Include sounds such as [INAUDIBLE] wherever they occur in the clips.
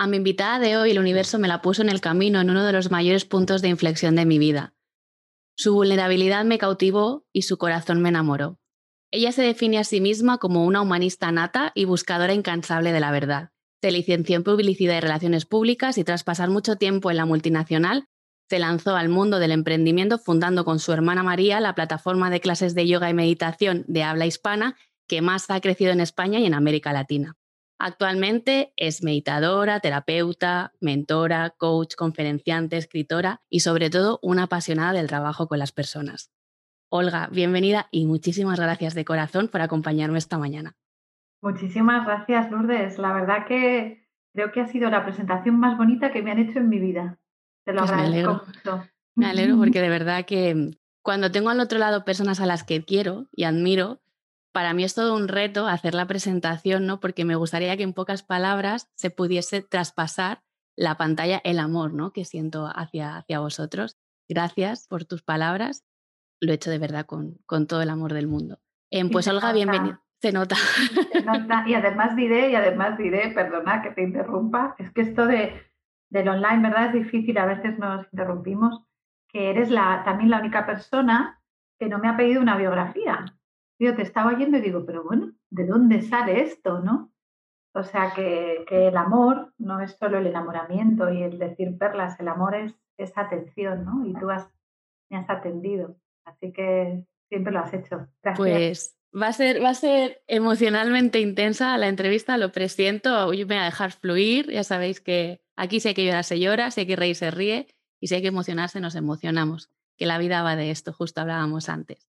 a mi invitada de hoy, el universo me la puso en el camino en uno de los mayores puntos de inflexión de mi vida. Su vulnerabilidad me cautivó y su corazón me enamoró. Ella se define a sí misma como una humanista nata y buscadora incansable de la verdad. Se licenció en publicidad y relaciones públicas y tras pasar mucho tiempo en la multinacional, se lanzó al mundo del emprendimiento fundando con su hermana María la plataforma de clases de yoga y meditación de habla hispana que más ha crecido en España y en América Latina. Actualmente es meditadora, terapeuta, mentora, coach, conferenciante, escritora y sobre todo una apasionada del trabajo con las personas. Olga, bienvenida y muchísimas gracias de corazón por acompañarme esta mañana. Muchísimas gracias, Lourdes. La verdad que creo que ha sido la presentación más bonita que me han hecho en mi vida. Te lo pues agradezco mucho. Me alegro [LAUGHS] porque de verdad que cuando tengo al otro lado personas a las que quiero y admiro, para mí es todo un reto hacer la presentación, ¿no? Porque me gustaría que en pocas palabras se pudiese traspasar la pantalla, el amor, ¿no? Que siento hacia, hacia vosotros. Gracias por tus palabras. Lo he hecho de verdad con, con todo el amor del mundo. Em, pues Olga, bienvenida. Se nota. Se nota. Y además diré, y además diré, perdona que te interrumpa, es que esto de, del online, ¿verdad? Es difícil, a veces nos interrumpimos, que eres la, también la única persona que no me ha pedido una biografía. Yo te estaba oyendo y digo, pero bueno, ¿de dónde sale esto, no? O sea, que, el amor no es solo el enamoramiento y el decir perlas, el amor es esa atención, ¿no? Y tú has, me has atendido. Así que siempre lo has hecho. Gracias. Pues va a ser, va a ser emocionalmente intensa la entrevista, lo presiento. Yo me voy a dejar fluir. Ya sabéis que aquí si hay que llorar se llora, si hay que reír se ríe y si hay que emocionarse nos emocionamos. Que la vida va de esto, justo hablábamos antes.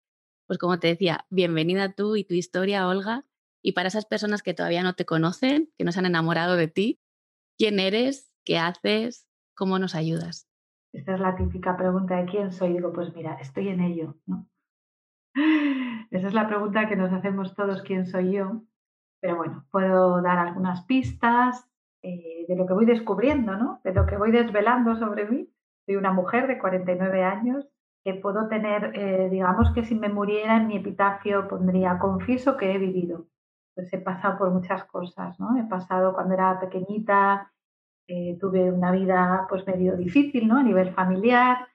Pues como te decía, bienvenida tú y tu historia, Olga. Y para esas personas que todavía no te conocen, que no se han enamorado de ti, ¿quién eres? ¿Qué haces? ¿Cómo nos ayudas? Esta es la típica pregunta de quién soy. Digo, pues mira, estoy en ello, ¿no? [LAUGHS] Esa es la pregunta que nos hacemos todos, ¿quién soy yo? Pero bueno, puedo dar algunas pistas eh, de lo que voy descubriendo, ¿no? De lo que voy desvelando sobre mí. Soy una mujer de 49 años que puedo tener, eh, digamos que si me muriera en mi epitafio pondría, confieso que he vivido. Pues he pasado por muchas cosas, ¿no? He pasado cuando era pequeñita, eh, tuve una vida pues medio difícil, ¿no? A nivel familiar.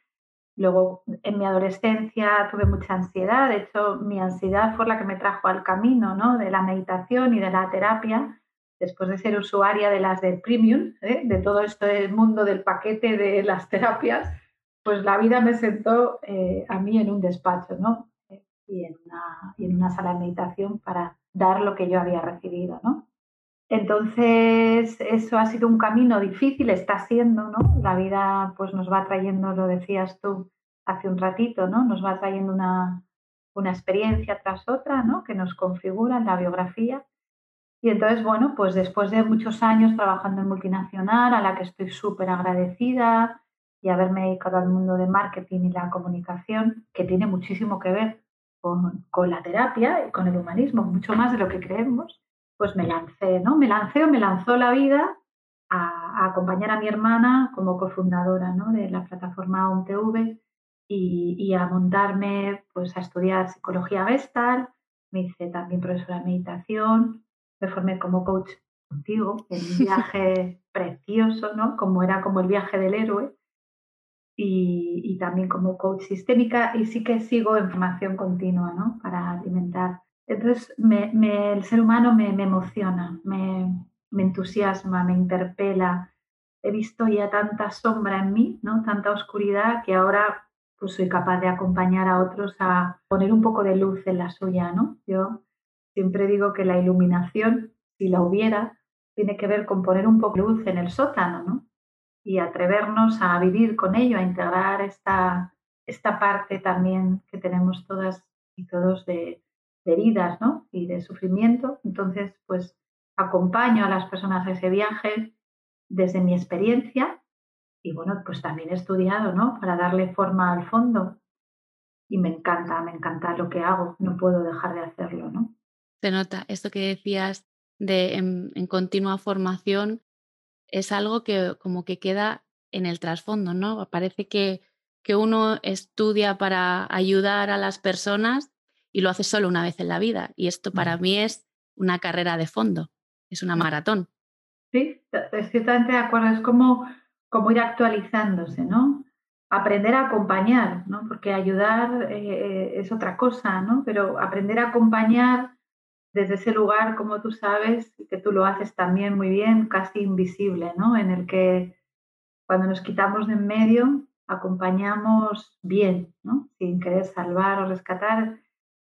Luego en mi adolescencia tuve mucha ansiedad. De hecho, mi ansiedad fue la que me trajo al camino, ¿no? De la meditación y de la terapia después de ser usuaria de las de premium, ¿eh? de todo esto del mundo del paquete de las terapias, pues la vida me sentó eh, a mí en un despacho, ¿no? Y en, una, sala de meditación para dar lo que yo había recibido, ¿no? Entonces, eso ha sido un camino difícil, está siendo, ¿no? La vida pues nos va trayendo, lo decías tú hace un ratito, ¿no? Nos va trayendo una, una experiencia tras otra, ¿no? Que nos configura en la biografía. Y entonces, bueno, pues después de muchos años trabajando en multinacional, a la que estoy súper agradecida, y haberme dedicado al mundo de marketing y la comunicación, que tiene muchísimo que ver con, con, la terapia y con el humanismo, mucho más de lo que creemos, pues me lancé, ¿no? Me lancé o me lanzó la vida a, acompañar a mi hermana como cofundadora ¿no? de la plataforma ONTV y, y, a montarme pues a estudiar psicología gestal, me hice también profesora de meditación, me formé como coach contigo en un [LAUGHS] viaje precioso, ¿no? Como era como el viaje del héroe y, también como coach sistémica y sí que sigo en formación continua ¿no? para alimentar. Entonces me, el ser humano me, me emociona, me, me, entusiasma, me interpela. He visto ya tanta sombra en mí, ¿no? tanta oscuridad que ahora pues soy capaz de acompañar a otros a poner un poco de luz en la suya. ¿no? Yo siempre digo que la iluminación, si la hubiera, tiene que ver con poner un poco de luz en el sótano, ¿no? Y atrevernos a vivir con ello, a integrar esta, esta parte también que tenemos todas y todos de, heridas ¿no? y de sufrimiento. Entonces, pues acompaño a las personas a ese viaje desde mi experiencia y bueno, pues también he estudiado, ¿no? Para darle forma al fondo y me encanta, me encanta lo que hago, no puedo dejar de hacerlo, ¿no? Se nota, esto que decías de en, continua formación es algo que como que queda en el trasfondo, ¿no? Parece que, que uno estudia para ayudar a las personas y lo hace solo una vez en la vida. Y esto para mí es una carrera de fondo, es una maratón. Sí, estoy totalmente de acuerdo. Es como, como ir actualizándose, ¿no? Aprender a acompañar, ¿no? Porque ayudar eh, eh, es otra cosa, ¿no? Pero aprender a acompañar desde ese lugar, como tú sabes, que tú lo haces también muy bien, casi invisible, ¿no? En el que cuando nos quitamos de en medio, acompañamos bien, ¿no? Sin querer salvar o rescatar,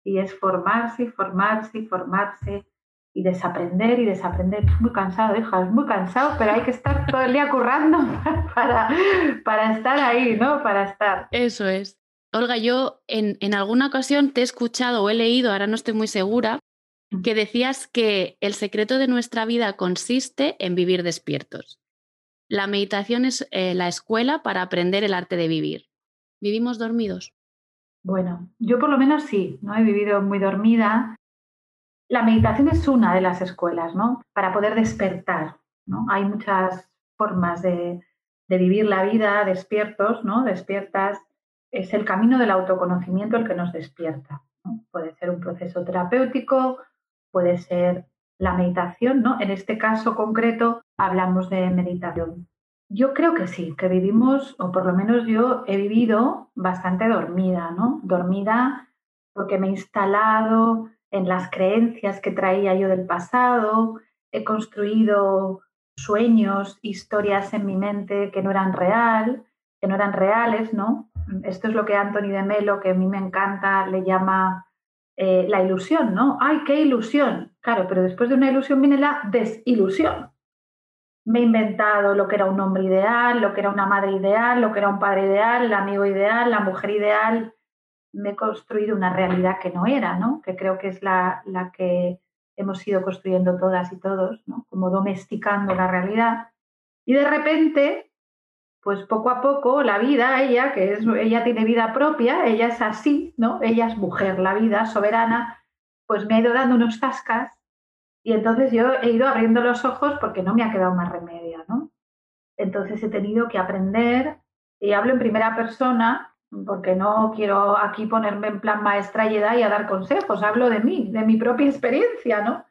y es formarse formarse formarse y desaprender y desaprender. Es muy cansado, hija, es muy cansado, pero hay que estar todo el día currando [LAUGHS] para, para estar ahí, ¿no? Para estar. Eso es. Olga, yo en, en alguna ocasión te he escuchado o he leído, ahora no estoy muy segura, que decías que el secreto de nuestra vida consiste en vivir despiertos. La meditación es eh, la escuela para aprender el arte de vivir. ¿Vivimos dormidos? Bueno, yo por lo menos sí, ¿no? He vivido muy dormida. La meditación es una de las escuelas, ¿no? Para poder despertar, ¿no? Hay muchas formas de, vivir la vida despiertos, ¿no? Despiertas. Es el camino del autoconocimiento el que nos despierta. Puede ser un proceso terapéutico, puede ser la meditación, ¿no? En este caso concreto hablamos de meditación. Yo creo que sí, que vivimos, o por lo menos yo he vivido bastante dormida, ¿no? Dormida porque me he instalado en las creencias que traía yo del pasado, he construido sueños, historias en mi mente que no eran real, que no eran reales, ¿no? Esto es lo que Anthony de Melo, que a mí me encanta, le llama eh, la ilusión, ¿no? ¡Ay, qué ilusión! Claro, pero después de una ilusión viene la desilusión me he inventado lo que era un hombre ideal, lo que era una madre ideal, lo que era un padre ideal, el amigo ideal, la mujer ideal. Me he construido una realidad que no era, ¿no? Que creo que es la, la que hemos ido construyendo todas y todos, ¿no? Como domesticando la realidad. Y de repente, pues poco a poco la vida, ella, que es, ella tiene vida propia, ella es así, ¿no? Ella es mujer, la vida soberana, pues me ha ido dando unos tascas y entonces yo he ido abriendo los ojos porque no me ha quedado más remedio, ¿no? Entonces he tenido que aprender, y hablo en primera persona, porque no quiero aquí ponerme en plan maestra y edad y a dar consejos, hablo de mí, de mi propia experiencia, ¿no?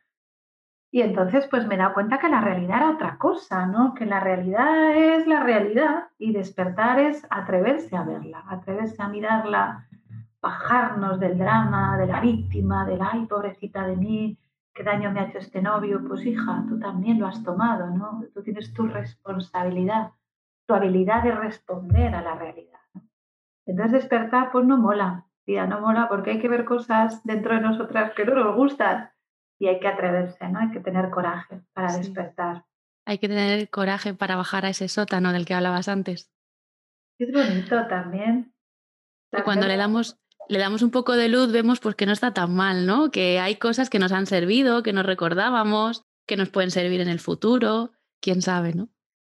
Y entonces pues me he dado cuenta que la realidad era otra cosa, ¿no? Que la realidad es la realidad y despertar es atreverse a verla, atreverse a mirarla, bajarnos del drama, de la víctima, del ay, pobrecita de mí, qué daño me ha hecho este novio, pues hija, tú también lo has tomado, ¿no? Tú tienes tu responsabilidad, tu habilidad de responder a la realidad. Entonces despertar, pues no mola, tía, no mola porque hay que ver cosas dentro de nosotras que no nos gustan y hay que atreverse, ¿no? Hay que tener coraje para despertar. Hay que tener coraje para bajar a ese sótano del que hablabas antes. Es bonito también. Y cuando le damos le damos un poco de luz, vemos pues que no está tan mal, ¿no? Que hay cosas que nos han servido, que nos recordábamos, que nos pueden servir en el futuro, quién sabe, ¿no?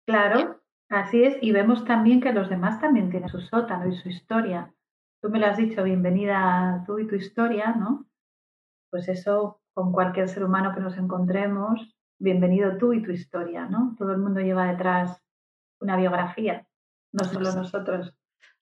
Claro, así es. Y vemos también que los demás también tienen su sótano y su historia. Tú me lo has dicho, bienvenida tú y tu historia, ¿no? Pues eso, con cualquier ser humano que nos encontremos, bienvenido tú y tu historia, ¿no? Todo el mundo lleva detrás una biografía, no solo nosotros.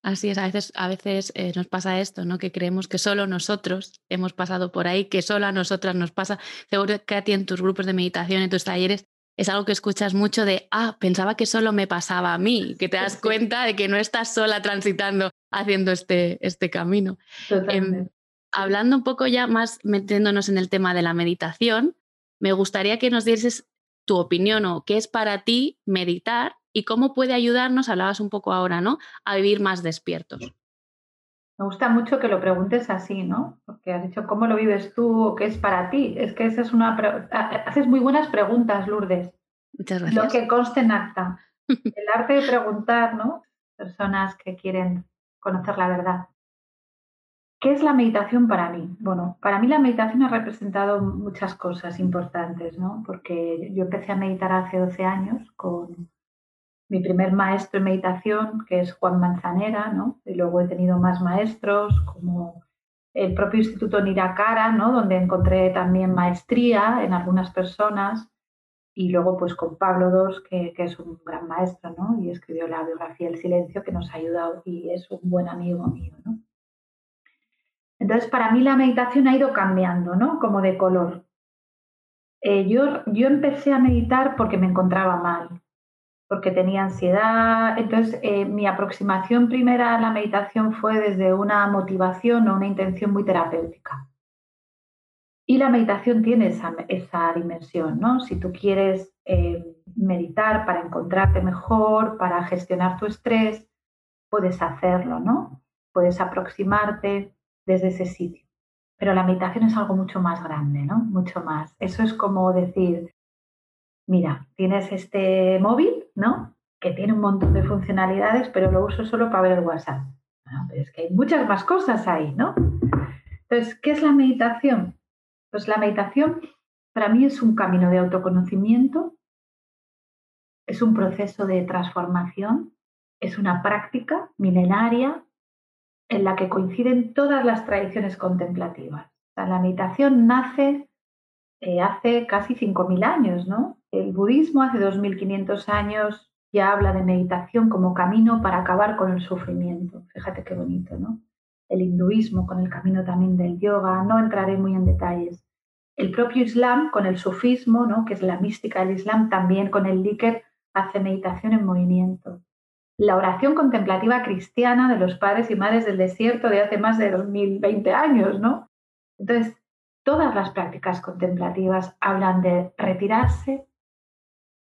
Así es, a veces, a veces eh, nos pasa esto, ¿no? Que creemos que solo nosotros hemos pasado por ahí, que solo a nosotras nos pasa. Seguro que a ti en tus grupos de meditación, en tus talleres, es algo que escuchas mucho de, ah, pensaba que solo me pasaba a mí, que te das [LAUGHS] cuenta de que no estás sola transitando, haciendo este, este camino. Em, hablando un poco ya más, metiéndonos en el tema de la meditación, me gustaría que nos dieses tu opinión o qué es para ti meditar y cómo puede ayudarnos, hablabas un poco ahora, ¿no? A vivir más despiertos. Me gusta mucho que lo preguntes así, ¿no? Porque has dicho cómo lo vives tú o qué es para ti. Es que esa es una haces muy buenas preguntas, Lourdes. Muchas gracias. Lo que conste en acta. [LAUGHS] El arte de preguntar, ¿no? Personas que quieren conocer la verdad. ¿Qué es la meditación para mí? Bueno, para mí la meditación ha representado muchas cosas importantes, ¿no? Porque yo empecé a meditar hace 12 años con mi primer maestro en meditación, que es Juan Manzanera, ¿no? Y luego he tenido más maestros como el propio Instituto Nirakara, ¿no? Donde encontré también maestría en algunas personas y luego pues con Pablo II, que, que, es un gran maestro, ¿no? Y escribió la biografía El Silencio, que nos ha ayudado y es un buen amigo mío, ¿no? Entonces, para mí la meditación ha ido cambiando, ¿no? Como de color. Eh, yo, yo empecé a meditar porque me encontraba mal, porque tenía ansiedad. Entonces, eh, mi aproximación primera a la meditación fue desde una motivación o una intención muy terapéutica. Y la meditación tiene esa, esa dimensión, ¿no? Si tú quieres eh, meditar para encontrarte mejor, para gestionar tu estrés, puedes hacerlo, ¿no? Puedes aproximarte desde ese sitio. Pero la meditación es algo mucho más grande, ¿no? Mucho más. Eso es como decir, mira, tienes este móvil, ¿no? Que tiene un montón de funcionalidades, pero lo uso solo para ver el WhatsApp. pero es que hay muchas más cosas ahí, ¿no? Entonces, ¿qué es la meditación? Pues la meditación para mí es un camino de autoconocimiento, es un proceso de transformación, es una práctica milenaria en la que coinciden todas las tradiciones contemplativas. la meditación nace eh, hace casi 5.000 años, ¿no? El budismo hace 2.500 años ya habla de meditación como camino para acabar con el sufrimiento. Fíjate qué bonito, ¿no? El hinduismo con el camino también del yoga, no entraré muy en detalles. El propio Islam con el sufismo, ¿no? que es la mística del Islam, también con el Likr hace meditación en movimiento. La oración contemplativa cristiana de los padres y madres del desierto de hace más de 2020 años, ¿no? Entonces, todas las prácticas contemplativas hablan de retirarse,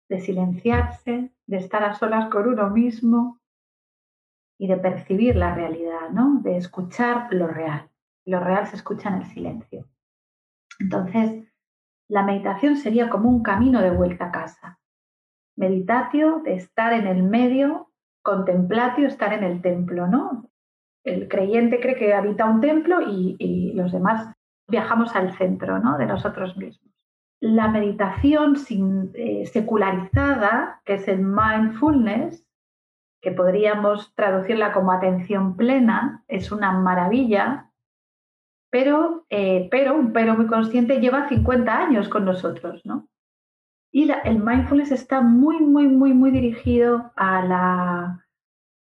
de silenciarse, de estar a solas con uno mismo y de percibir la realidad, ¿no? De escuchar lo real. Lo real se escucha en el silencio. Entonces, la meditación sería como un camino de vuelta a casa. Meditatio, de estar en el medio, contemplatio, estar en el templo, ¿no? El creyente cree que habita un templo y, y los demás viajamos al centro, ¿no? De nosotros mismos la meditación sin, eh, secularizada, que es el mindfulness, que podríamos traducirla como atención plena, es una maravilla, pero, eh, pero un pero muy consciente lleva 50 años con nosotros, ¿no? Y el mindfulness está muy, muy, muy, muy dirigido a la,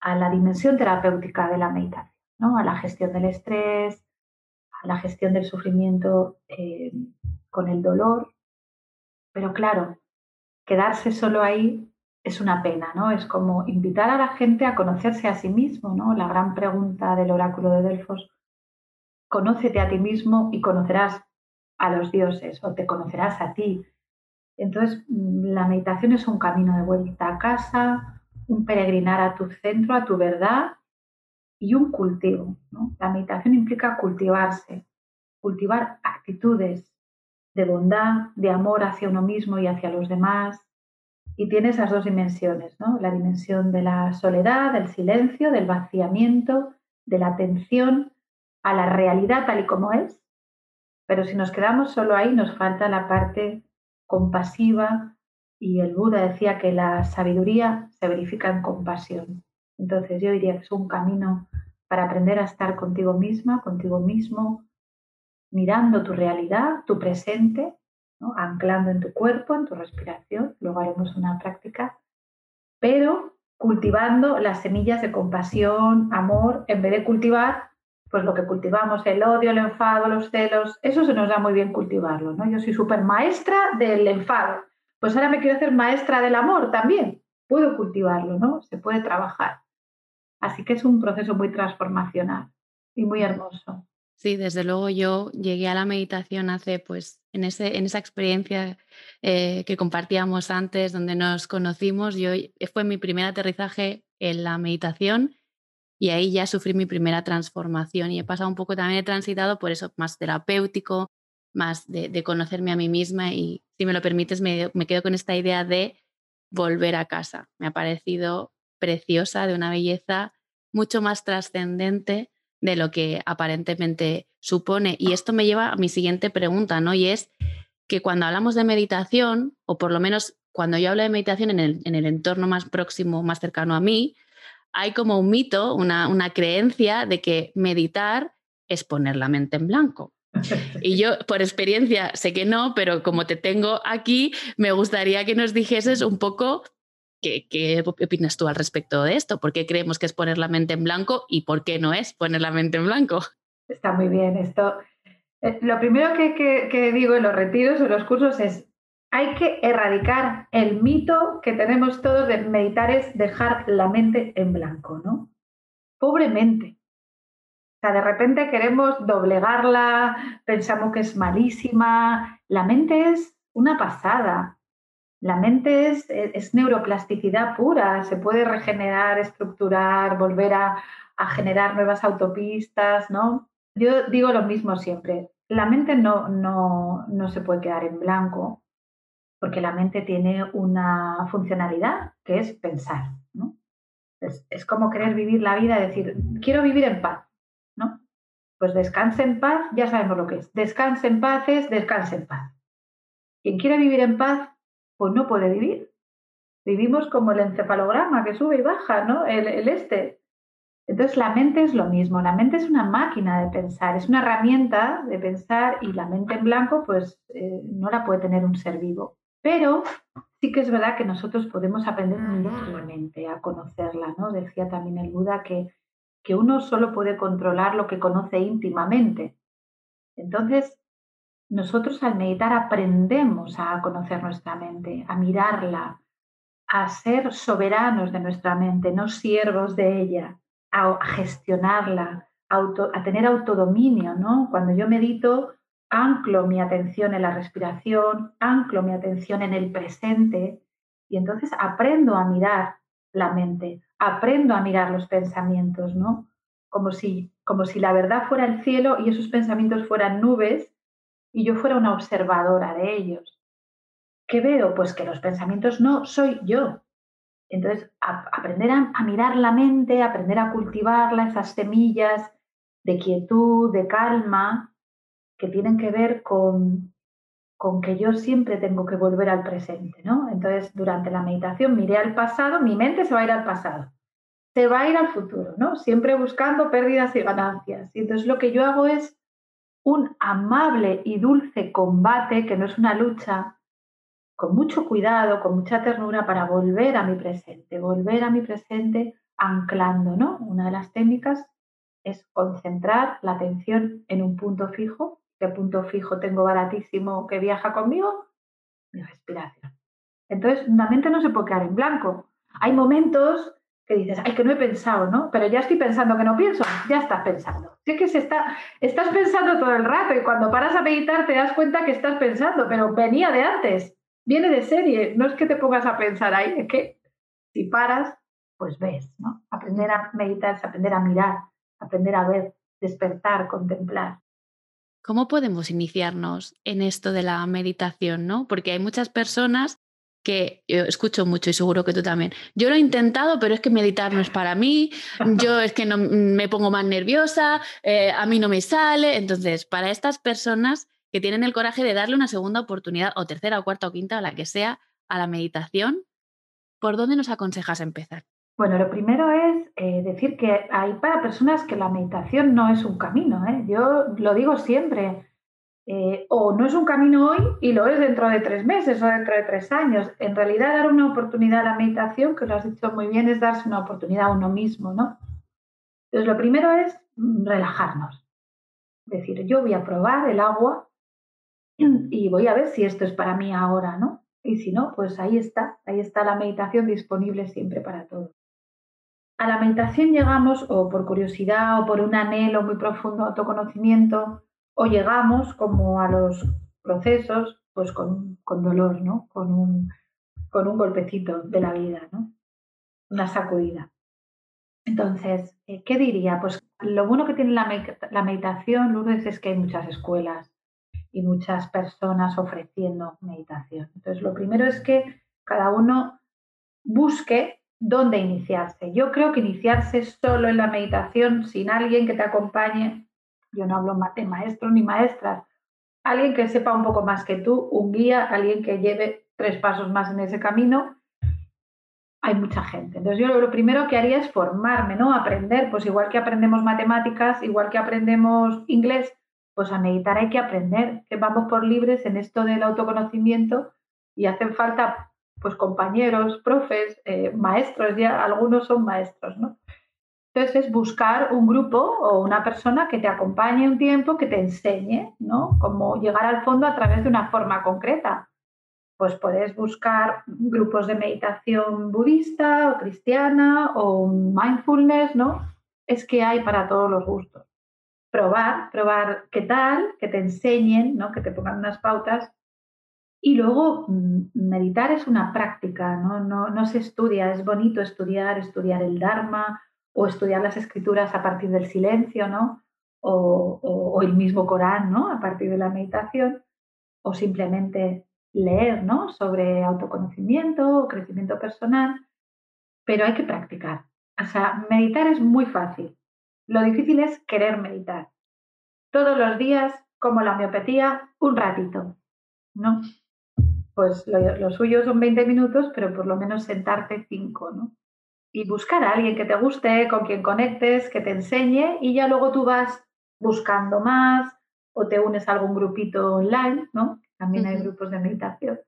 a la dimensión terapéutica de la meditación, ¿no? A la gestión del estrés, a la gestión del sufrimiento eh, con el dolor, pero claro, quedarse solo ahí es una pena, ¿no? Es como invitar a la gente a conocerse a sí mismo, ¿no? La gran pregunta del oráculo de Delfos, conócete a ti mismo y conocerás a los dioses o te conocerás a ti. Entonces, la meditación es un camino de vuelta a casa, un peregrinar a tu centro, a tu verdad y un cultivo. La meditación implica cultivarse, cultivar actitudes, de bondad, de amor hacia uno mismo y hacia los demás. Y tiene esas dos dimensiones, ¿no? La dimensión de la soledad, del silencio, del vaciamiento, de la atención a la realidad tal y como es. Pero si nos quedamos solo ahí, nos falta la parte compasiva y el Buda decía que la sabiduría se verifica en compasión. Entonces yo diría que es un camino para aprender a estar contigo misma, contigo mismo, mirando tu realidad, tu presente, anclando en tu cuerpo, en tu respiración, luego haremos una práctica, pero cultivando las semillas de compasión, amor, en vez de cultivar pues lo que cultivamos, el odio, el enfado, los celos, eso se nos da muy bien cultivarlo, ¿no? Yo soy súper maestra del enfado, pues ahora me quiero hacer maestra del amor también, puedo cultivarlo, ¿no? Se puede trabajar. Así que es un proceso muy transformacional y muy hermoso. Sí, desde luego yo llegué a la meditación hace, pues, en, ese, en esa experiencia eh, que compartíamos antes, donde nos conocimos, yo fue mi primer aterrizaje en la meditación y ahí ya sufrí mi primera transformación y he pasado un poco también, he transitado por eso más terapéutico, más de, conocerme a mí misma y si me lo permites me, me quedo con esta idea de volver a casa. Me ha parecido preciosa, de una belleza mucho más trascendente de lo que aparentemente supone. Y esto me lleva a mi siguiente pregunta, ¿no? Y es que cuando hablamos de meditación, o por lo menos cuando yo hablo de meditación en el, en el entorno más próximo, más cercano a mí, hay como un mito, una, una creencia de que meditar es poner la mente en blanco. Y yo, por experiencia, sé que no, pero como te tengo aquí, me gustaría que nos dijeses un poco qué, qué opinas tú al respecto de esto. ¿Por qué creemos que es poner la mente en blanco y por qué no es poner la mente en blanco? Está muy bien esto. Eh, lo primero que, que, digo en los retiros o los cursos es, hay que erradicar el mito que tenemos todos de meditar es dejar la mente en blanco, ¿no? Pobremente sea, de repente queremos doblegarla, pensamos que es malísima. La mente es una pasada. La mente es, es neuroplasticidad pura, se puede regenerar, estructurar, volver a, a, generar nuevas autopistas, ¿no? Yo digo lo mismo siempre, la mente no, no, no se puede quedar en blanco, porque la mente tiene una funcionalidad que es pensar. Es, como querer vivir la vida, decir, quiero vivir en paz. ¿no? Pues descanse en paz, ya sabemos lo que es. Descanse en paz es descanse en paz. Quien quiera vivir en paz, pues no puede vivir. Vivimos como el encefalograma que sube y baja, ¿no? El, este. Entonces la mente es lo mismo, la mente es una máquina de pensar, es una herramienta de pensar y la mente en blanco pues eh, no la puede tener un ser vivo. Pero sí que es verdad que nosotros podemos aprender mucho la mente, a conocerla, ¿no? Decía también el Buda que que uno solo puede controlar lo que conoce íntimamente. Entonces, nosotros al meditar aprendemos a conocer nuestra mente, a mirarla, a ser soberanos de nuestra mente, no siervos de ella, a gestionarla, a tener autodominio, ¿no? Cuando yo medito, anclo mi atención en la respiración, anclo mi atención en el presente y entonces aprendo a mirar la mente, aprendo a mirar los pensamientos, ¿no? Como si, como si la verdad fuera el cielo y esos pensamientos fueran nubes y yo fuera una observadora de ellos. ¿Qué veo? Pues que los pensamientos no soy yo. Entonces, aprender a, a mirar la mente, aprender a cultivarla, esas semillas de quietud, de calma, que tienen que ver con, con que yo siempre tengo que volver al presente, ¿no? Entonces, durante la meditación miré al pasado, mi mente se va a ir al pasado, se va a ir al futuro, ¿no? Siempre buscando pérdidas y ganancias. Y entonces lo que yo hago es un amable y dulce combate, que no es una lucha, con mucho cuidado, con mucha ternura para volver a mi presente, volver a mi presente anclando, ¿no? Una de las técnicas es concentrar la atención en un punto fijo ¿Qué punto fijo tengo baratísimo que viaja conmigo? Mi respiración. Entonces, la mente no se puede quedar en blanco. Hay momentos que dices, ay, que no he pensado, ¿no? Pero ya estoy pensando que no pienso, ya estás pensando. Si es que se está, estás pensando todo el rato y cuando paras a meditar te das cuenta que estás pensando, pero venía de antes, viene de serie, no es que te pongas a pensar ahí, es que si paras, pues ves, ¿no? Aprender a meditar es aprender a mirar, aprender a ver, despertar, contemplar. ¿Cómo podemos iniciarnos en esto de la meditación? ¿no? Porque hay muchas personas que yo escucho mucho y seguro que tú también. Yo lo he intentado, pero es que meditar no es para mí, yo es que no, me pongo más nerviosa, eh, a mí no me sale. Entonces, para estas personas que tienen el coraje de darle una segunda oportunidad, o tercera, o cuarta, o quinta, o la que sea, a la meditación, ¿por dónde nos aconsejas empezar? Bueno, lo primero es eh, decir que hay para personas que la meditación no es un camino. ¿eh? Yo lo digo siempre. Eh, o no es un camino hoy y lo es dentro de tres meses o dentro de tres años. En realidad, dar una oportunidad a la meditación, que lo has dicho muy bien, es darse una oportunidad a uno mismo, ¿no? Entonces, lo primero es relajarnos. Es decir, yo voy a probar el agua y voy a ver si esto es para mí ahora, ¿no? Y si no, pues ahí está, ahí está la meditación disponible siempre para todos a la meditación llegamos o por curiosidad o por un anhelo muy profundo de autoconocimiento o llegamos como a los procesos pues con, dolor, ¿no? Con un, con un golpecito de la vida, ¿no? Una sacudida. Entonces, eh, ¿qué diría? Pues lo bueno que tiene la, la meditación, Lourdes, es que hay muchas escuelas y muchas personas ofreciendo meditación. Entonces, lo primero es que cada uno busque dónde iniciarse. Yo creo que iniciarse solo en la meditación, sin alguien que te acompañe, yo no hablo de maestros ni maestras, alguien que sepa un poco más que tú, un guía, alguien que lleve tres pasos más en ese camino, hay mucha gente. Entonces yo lo primero que haría es formarme, ¿no? Aprender, pues igual que aprendemos matemáticas, igual que aprendemos inglés, pues a meditar hay que aprender, que vamos por libres en esto del autoconocimiento y hacen falta pues compañeros, profes, eh, maestros, ya algunos son maestros, ¿no? Entonces es buscar un grupo o una persona que te acompañe un tiempo, que te enseñe, ¿no? Cómo llegar al fondo a través de una forma concreta. Pues puedes buscar grupos de meditación budista o cristiana o mindfulness, ¿no? Es que hay para todos los gustos. Probar, probar qué tal, que te enseñen, ¿no? Que te pongan unas pautas. Y luego mm, meditar es una práctica, ¿no? No, no se estudia, es bonito estudiar, estudiar el Dharma o estudiar las escrituras a partir del silencio, ¿no? O, el mismo Corán, ¿no? A partir de la meditación, o simplemente leer, ¿no? Sobre autoconocimiento o crecimiento personal, pero hay que practicar. O sea, meditar es muy fácil. Lo difícil es querer meditar. Todos los días, como la miopatía, un ratito, ¿no? Pues lo, lo suyo son 20 minutos, pero por lo menos sentarte 5, ¿no? y buscar a alguien que te guste, con quien conectes, que te enseñe y ya luego tú vas buscando más o te unes a algún grupito online, ¿no? También hay grupos de meditación.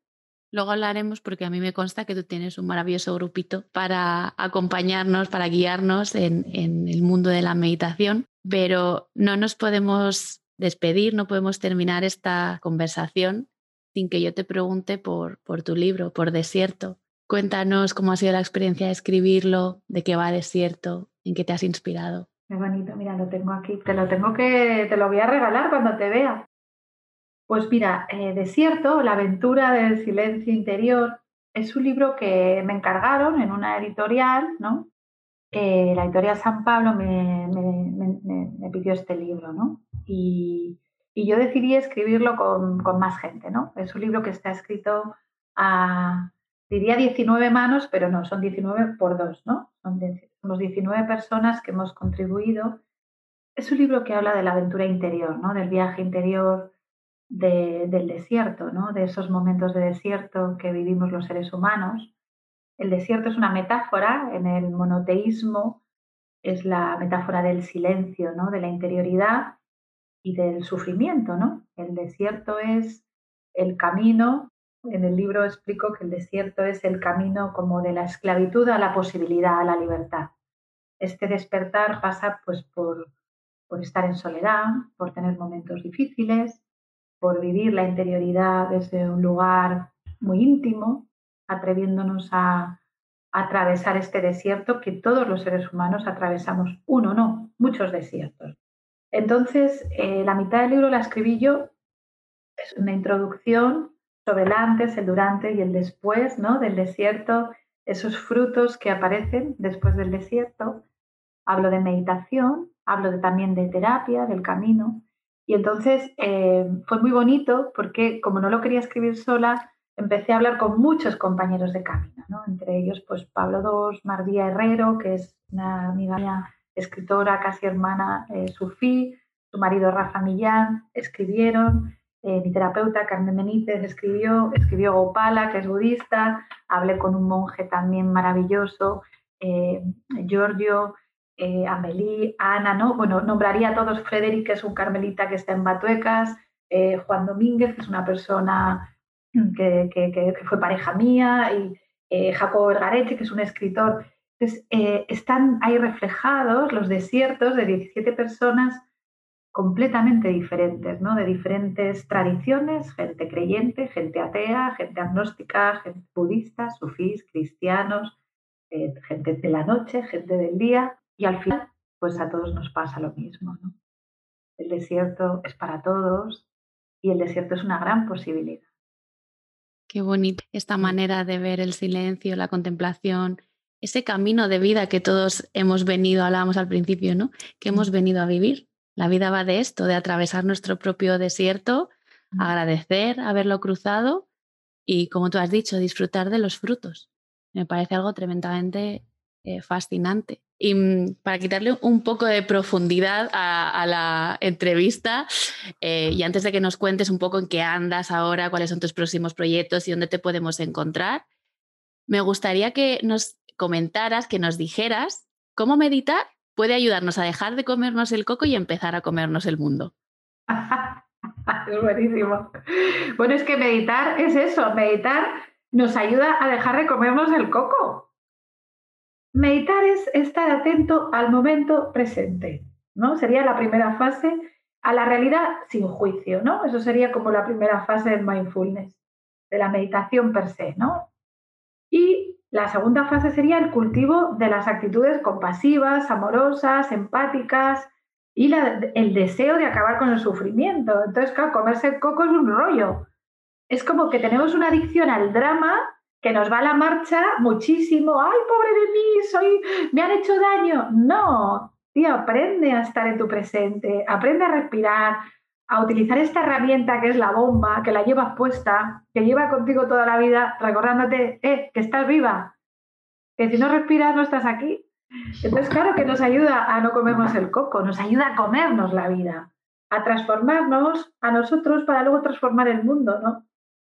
Luego hablaremos porque a mí me consta que tú tienes un maravilloso grupito para acompañarnos, para guiarnos en, en el mundo de la meditación, pero no nos podemos despedir, no podemos terminar esta conversación sin que yo te pregunte por, por tu libro, por Desierto. Cuéntanos cómo ha sido la experiencia de escribirlo, de qué va Desierto, en qué te has inspirado. Qué bonito, mira, lo tengo aquí. Te lo tengo que, te lo voy a regalar cuando te vea. Pues mira, eh, Desierto, la aventura del silencio interior, es un libro que me encargaron en una editorial, ¿no? Eh, la editorial San Pablo me, me, pidió este libro, ¿no? Y, y yo decidí escribirlo con, con, más gente, ¿no? Es un libro que está escrito a, diría 19 manos, pero no, son 19 por dos, ¿no? Somos 19 personas que hemos contribuido. Es un libro que habla de la aventura interior, ¿no? Del viaje interior del desierto, ¿no? De esos momentos de desierto que vivimos los seres humanos. El desierto es una metáfora en el monoteísmo, es la metáfora del silencio, ¿no? De la interioridad y del sufrimiento, ¿no? El desierto es el camino en el libro explico que el desierto es el camino como de la esclavitud a la posibilidad, a la libertad. Este despertar pasa pues por, por estar en soledad, por tener momentos difíciles, por vivir la interioridad desde un lugar muy íntimo, atreviéndonos a, atravesar este desierto que todos los seres humanos atravesamos, uno no, muchos desiertos. Entonces, eh, la mitad del libro la escribí yo, es una introducción sobre el antes, el durante y el después ¿no? del desierto, esos frutos que aparecen después del desierto. Hablo de meditación, hablo también de terapia, del camino. Y entonces eh, fue muy bonito porque como no lo quería escribir sola, empecé a hablar con muchos compañeros de camino, ¿no? entre ellos pues Pablo II, Mardía Herrero, que es una amiga mía, escritora, casi hermana eh, sufí, su marido Rafa Millán, escribieron, eh, mi terapeuta Carmen Benítez escribió, escribió Gopala, que es budista, hablé con un monje también maravilloso, eh, Giorgio, Amelie, Ana, ¿no? Bueno, nombraría a todos, Frederick, que es un carmelita que está en Batuecas, Juan Domínguez, que es una persona que, que, fue pareja mía, y Jacobo Vergareche, que es un escritor. Entonces, están ahí reflejados los desiertos de 17 personas completamente diferentes, ¿no? De diferentes tradiciones, gente creyente, gente atea, gente agnóstica, gente budista, sufís, cristianos, eh, gente de la noche, gente del día, y al final, pues a todos nos pasa lo mismo, ¿no? El desierto es para todos y el desierto es una gran posibilidad. Qué bonita esta manera de ver el silencio, la contemplación, ese camino de vida que todos hemos venido, hablábamos al principio, ¿no? Que hemos venido a vivir la vida va de esto, de atravesar nuestro propio desierto, agradecer haberlo cruzado y, como tú has dicho, disfrutar de los frutos. Me parece algo tremendamente eh, fascinante. Y mm, para quitarle un poco de profundidad a, la entrevista, eh, y antes de que nos cuentes un poco en qué andas ahora, cuáles son tus próximos proyectos y dónde te podemos encontrar, me gustaría que nos comentaras, que nos dijeras cómo meditar puede ayudarnos a dejar de comernos el coco y empezar a comernos el mundo. [LAUGHS] es buenísimo. Bueno, es que meditar es eso, meditar nos ayuda a dejar de comernos el coco. Meditar es estar atento al momento presente, ¿no? Sería la primera fase a la realidad sin juicio, ¿no? Eso sería como la primera fase del mindfulness, de la meditación per se, ¿no? Y la segunda fase sería el cultivo de las actitudes compasivas, amorosas, empáticas y el deseo de acabar con el sufrimiento. Entonces, claro, comerse el coco es un rollo. Es como que tenemos una adicción al drama que nos va a la marcha muchísimo. ¡Ay, pobre de mí! Soy, me han hecho daño. No, tío, aprende a estar en tu presente, aprende a respirar, a utilizar esta herramienta que es la bomba, que la llevas puesta, que lleva contigo toda la vida, recordándote, eh, que estás viva, que si no respiras no estás aquí. Entonces, claro que nos ayuda a no comernos el coco, nos ayuda a comernos la vida, a transformarnos a nosotros para luego transformar el mundo, ¿no?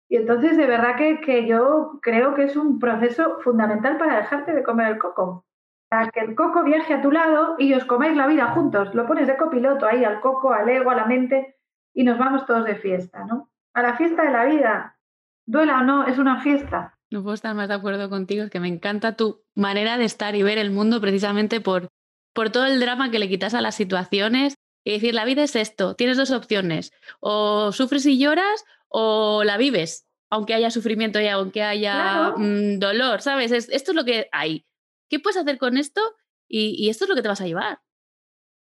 Y entonces, de verdad que, yo creo que es un proceso fundamental para dejarte de comer el coco. Para que el coco viaje a tu lado y os comáis la vida juntos. Lo pones de copiloto ahí al coco, al ego, a la mente y nos vamos todos de fiesta, ¿no? A la fiesta de la vida. Duela o no, es una fiesta. No puedo estar más de acuerdo contigo, es que me encanta tu manera de estar y ver el mundo precisamente por, por todo el drama que le quitas a las situaciones y decir, la vida es esto, tienes dos opciones, o sufres y lloras o la vives, aunque haya sufrimiento y aunque haya mm, dolor, ¿sabes? esto es lo que hay. ¿Qué puedes hacer con esto? Y, esto es lo que te vas a llevar.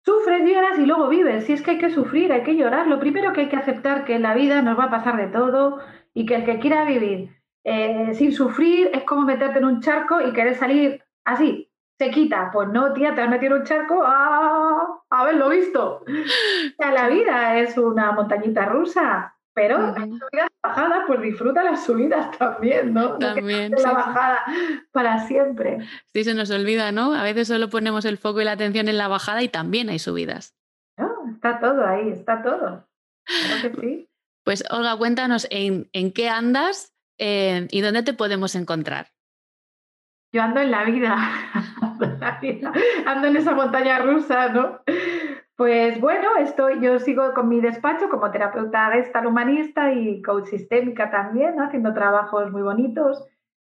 Sufres, lloras y luego vives. Si es que hay que sufrir, hay que llorar. Lo primero que hay que aceptar que en la vida nos va a pasar de todo y que el que quiera vivir eh, sin sufrir es como meterte en un charco y querer salir así, se quita. Pues no, tía, te has metido en un charco a haberlo visto. O sea, la vida es una montañita rusa. Pero hay subidas bajadas, pues disfruta las subidas [LAUGHS] también, ¿no? También. la bajada para siempre. Sí, se nos olvida, ¿no? A veces solo ponemos el foco y la atención en la bajada y también hay subidas. No, está todo ahí, está todo. Que sí. Pues Olga, cuéntanos en, qué andas eh, y dónde te podemos encontrar. Yo ando en la vida, [LAUGHS] ando en esa montaña rusa, ¿no? Pues bueno, estoy, yo sigo con mi despacho como terapeuta gestal humanista y coach sistémica también, haciendo trabajos muy bonitos.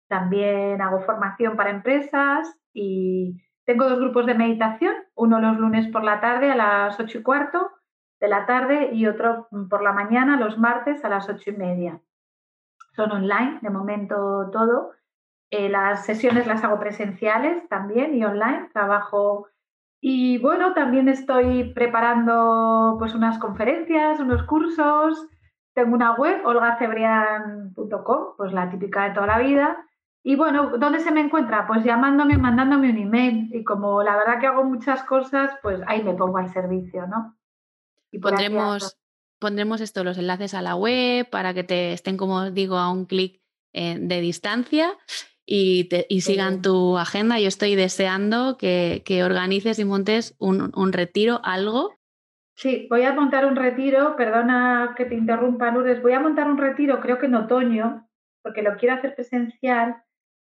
También hago formación para empresas y tengo dos grupos de meditación, uno los lunes por la tarde a las ocho y cuarto de la tarde y otro por la mañana los martes a las ocho y media. Son online, de momento todo. Eh, las sesiones las hago presenciales también y online. Trabajo y bueno, también estoy preparando pues unas conferencias, unos cursos. Tengo una web, olgacebrian.com, pues la típica de toda la vida. Y bueno, ¿dónde se me encuentra? Pues llamándome, mandándome un email. Y como la verdad que hago muchas cosas, pues ahí me pongo al servicio, ¿no? Y pondremos, pondremos esto, los enlaces a la web para que te estén, como digo, a un clic eh, de distancia y, sigan tu agenda. Yo estoy deseando que, organices y montes un, retiro, algo. Sí, voy a montar un retiro, perdona que te interrumpa, Lourdes, voy a montar un retiro, creo que en otoño, porque lo quiero hacer presencial,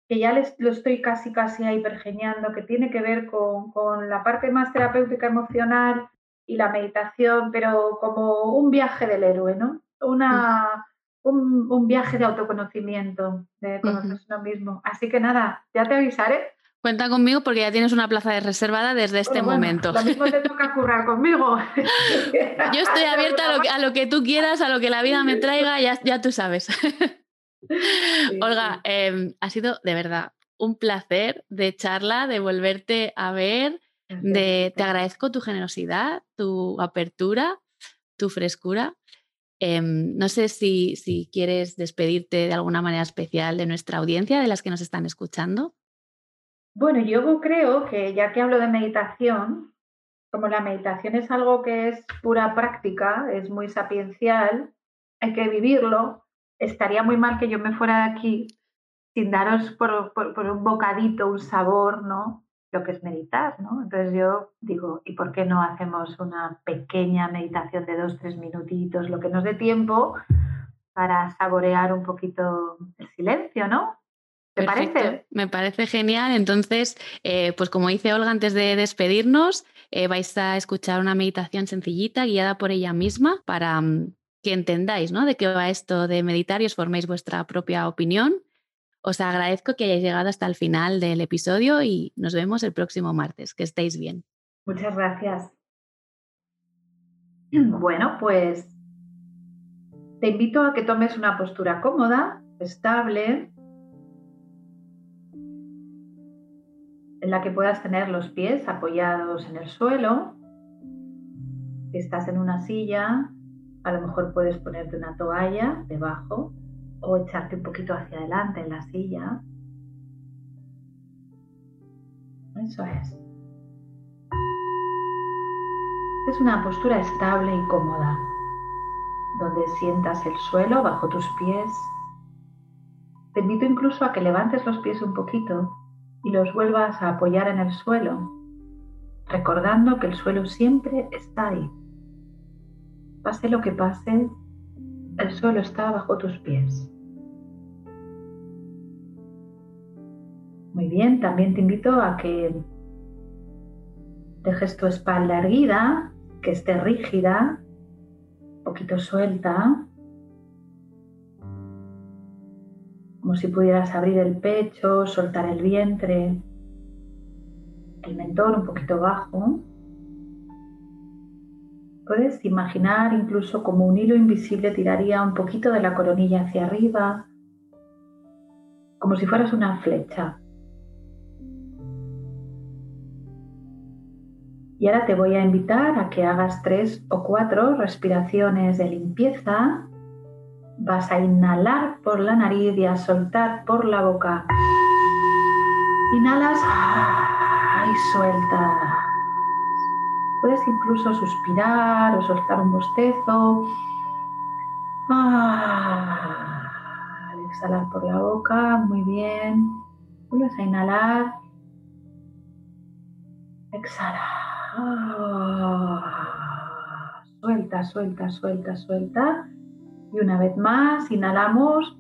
que ya les, lo estoy casi, casi ahí pergeñando, que tiene que ver con, con la parte más terapéutica emocional y la meditación, pero como un viaje del héroe, ¿no? Una, un, viaje de autoconocimiento, de conocerse uno mismo. Así que nada, ya te avisaré. Cuenta conmigo porque ya tienes una plaza reservada desde este momento. Lo mismo te toca currar conmigo. [LAUGHS] Yo estoy abierta a lo, que, tú quieras, a lo que la vida me traiga, ya, ya tú sabes. [LAUGHS] Olga, em, ha sido de verdad un placer de charla, de volverte a ver. De, te agradezco tu generosidad, tu apertura, tu frescura. Em, no sé si, si quieres despedirte de alguna manera especial de nuestra audiencia, de las que nos están escuchando. Bueno, yo creo que ya que hablo de meditación, como la meditación es algo que es pura práctica, es muy sapiencial, hay que vivirlo, estaría muy mal que yo me fuera de aquí sin daros por, por, un bocadito, un sabor, ¿no? Lo que es meditar, ¿no? Entonces yo digo, ¿y por qué no hacemos una pequeña meditación de dos, tres minutitos, lo que nos dé tiempo para saborear un poquito el silencio, ¿no? ¿Te parece? Me parece genial. Entonces, eh, pues como dice Olga antes de despedirnos, eh, vais a escuchar una meditación sencillita guiada por ella misma para mm, que entendáis ¿no? de qué va esto de meditar y os forméis vuestra propia opinión. Os agradezco que hayáis llegado hasta el final del episodio y nos vemos el próximo martes. Que estéis bien. Muchas gracias. [CLEARS THROAT] Bueno, pues te invito a que tomes una postura cómoda, estable, en la que puedas tener los pies apoyados en el suelo. Si estás en una silla, a lo mejor puedes ponerte una toalla debajo o echarte un poquito hacia adelante en la silla. Eso es. Es una postura estable y cómoda donde sientas el suelo bajo tus pies. Te invito incluso a que levantes los pies un poquito y los vuelvas a apoyar en el suelo, recordando que el suelo siempre está ahí. Pase lo que pase, el suelo está bajo tus pies. Muy bien, también te invito a que dejes tu espalda erguida, que esté rígida, poquito suelta, como si pudieras abrir el pecho, soltar el vientre, el mentón un poquito bajo. Puedes imaginar incluso como un hilo invisible tiraría un poquito de la coronilla hacia arriba, como si fueras una flecha. Y ahora te voy a invitar a que hagas tres o cuatro respiraciones de limpieza. Vas a inhalar por la nariz y a soltar por la boca. Inhalas y suelta. Puedes incluso suspirar o soltar un bostezo. Al exhalar por la boca, muy bien. Vuelves a inhalar. Exhala. Suelta, suelta, suelta, suelta. Y una vez más, inhalamos.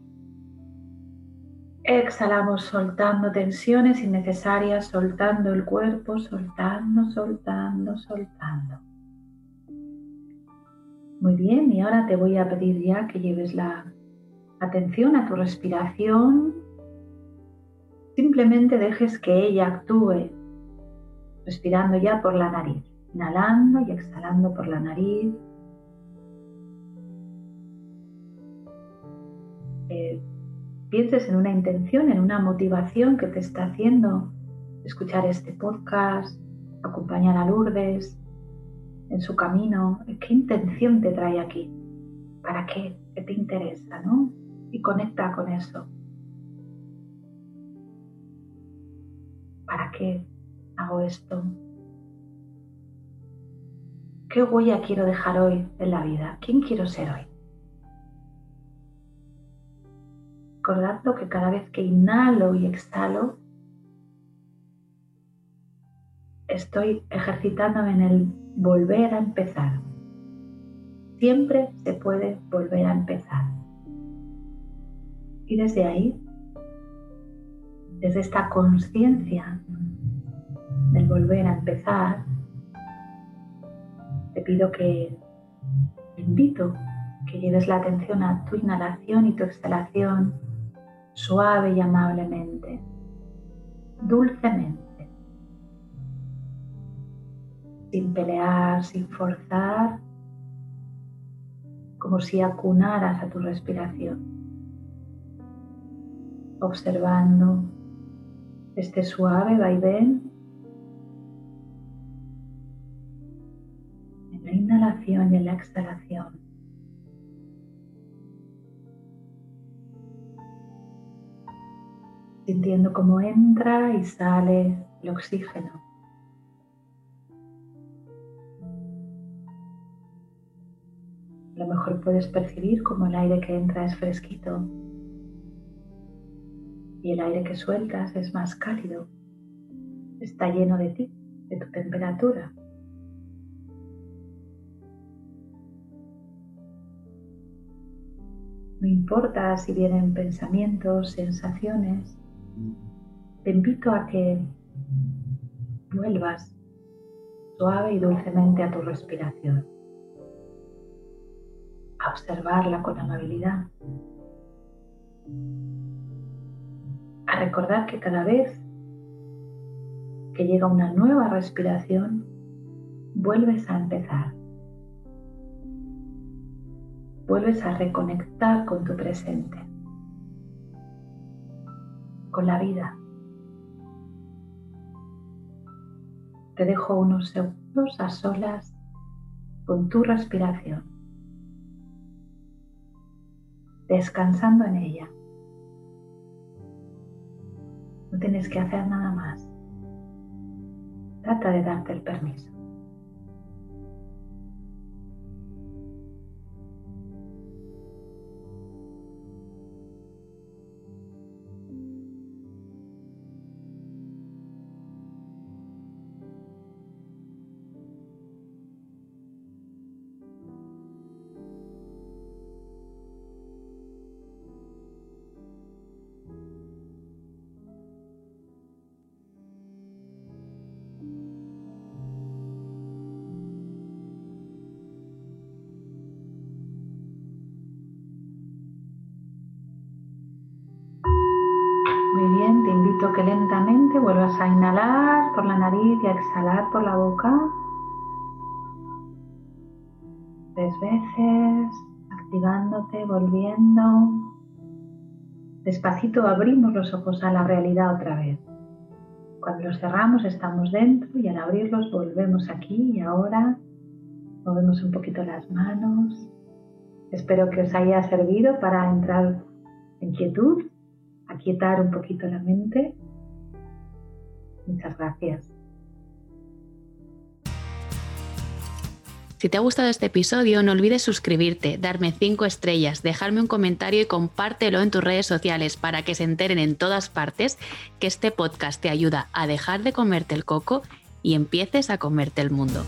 Exhalamos soltando tensiones innecesarias, soltando el cuerpo, soltando, soltando, soltando. Muy bien, y ahora te voy a pedir ya que lleves la atención a tu respiración. Simplemente dejes que ella actúe respirando ya por la nariz, inhalando y exhalando por la nariz. Eh, pienses en una intención, en una motivación que te está haciendo escuchar este podcast, acompañar a Lourdes en su camino. ¿Qué intención te trae aquí? ¿Para qué? ¿Qué te interesa? ¿no? Y conecta con eso. ¿Para qué? hago esto? ¿Qué huella quiero dejar hoy en la vida? ¿Quién quiero ser hoy? Recordando que cada vez que inhalo y exhalo, estoy ejercitándome en el volver a empezar. Siempre se puede volver a empezar. Y desde ahí, desde esta conciencia del volver a empezar, te pido que, te invito que lleves la atención a tu inhalación y tu exhalación suave y amablemente, dulcemente, sin pelear, sin forzar, como si acunaras a tu respiración, observando este suave vaivén la inhalación y en la exhalación. Sintiendo cómo entra y sale el oxígeno. A lo mejor puedes percibir como el aire que entra es fresquito y el aire que sueltas es más cálido. está lleno de ti, de tu temperatura. No importa si vienen pensamientos, sensaciones, te invito a que vuelvas suave y dulcemente a tu respiración, a observarla con amabilidad, a recordar que cada vez que llega una nueva respiración, vuelves a empezar. Vuelves a reconectar con tu presente, con la vida. Te dejo unos segundos a solas con tu respiración, descansando en ella. No tienes que hacer nada más. Trata de darte el permiso. Y exhalar por la boca. Tres veces, activándote, volviendo. Despacito abrimos los ojos a la realidad otra vez. Cuando los cerramos estamos dentro y al abrirlos volvemos aquí y ahora. Movemos un poquito las manos. Espero que os haya servido para entrar en quietud aquietar un poquito la mente. Muchas gracias. Si te ha gustado este episodio, no olvides suscribirte, darme 5 estrellas, dejarme un comentario y compártelo en tus redes sociales para que se enteren en todas partes que este podcast te ayuda a dejar de comerte el coco y empieces a comerte el mundo.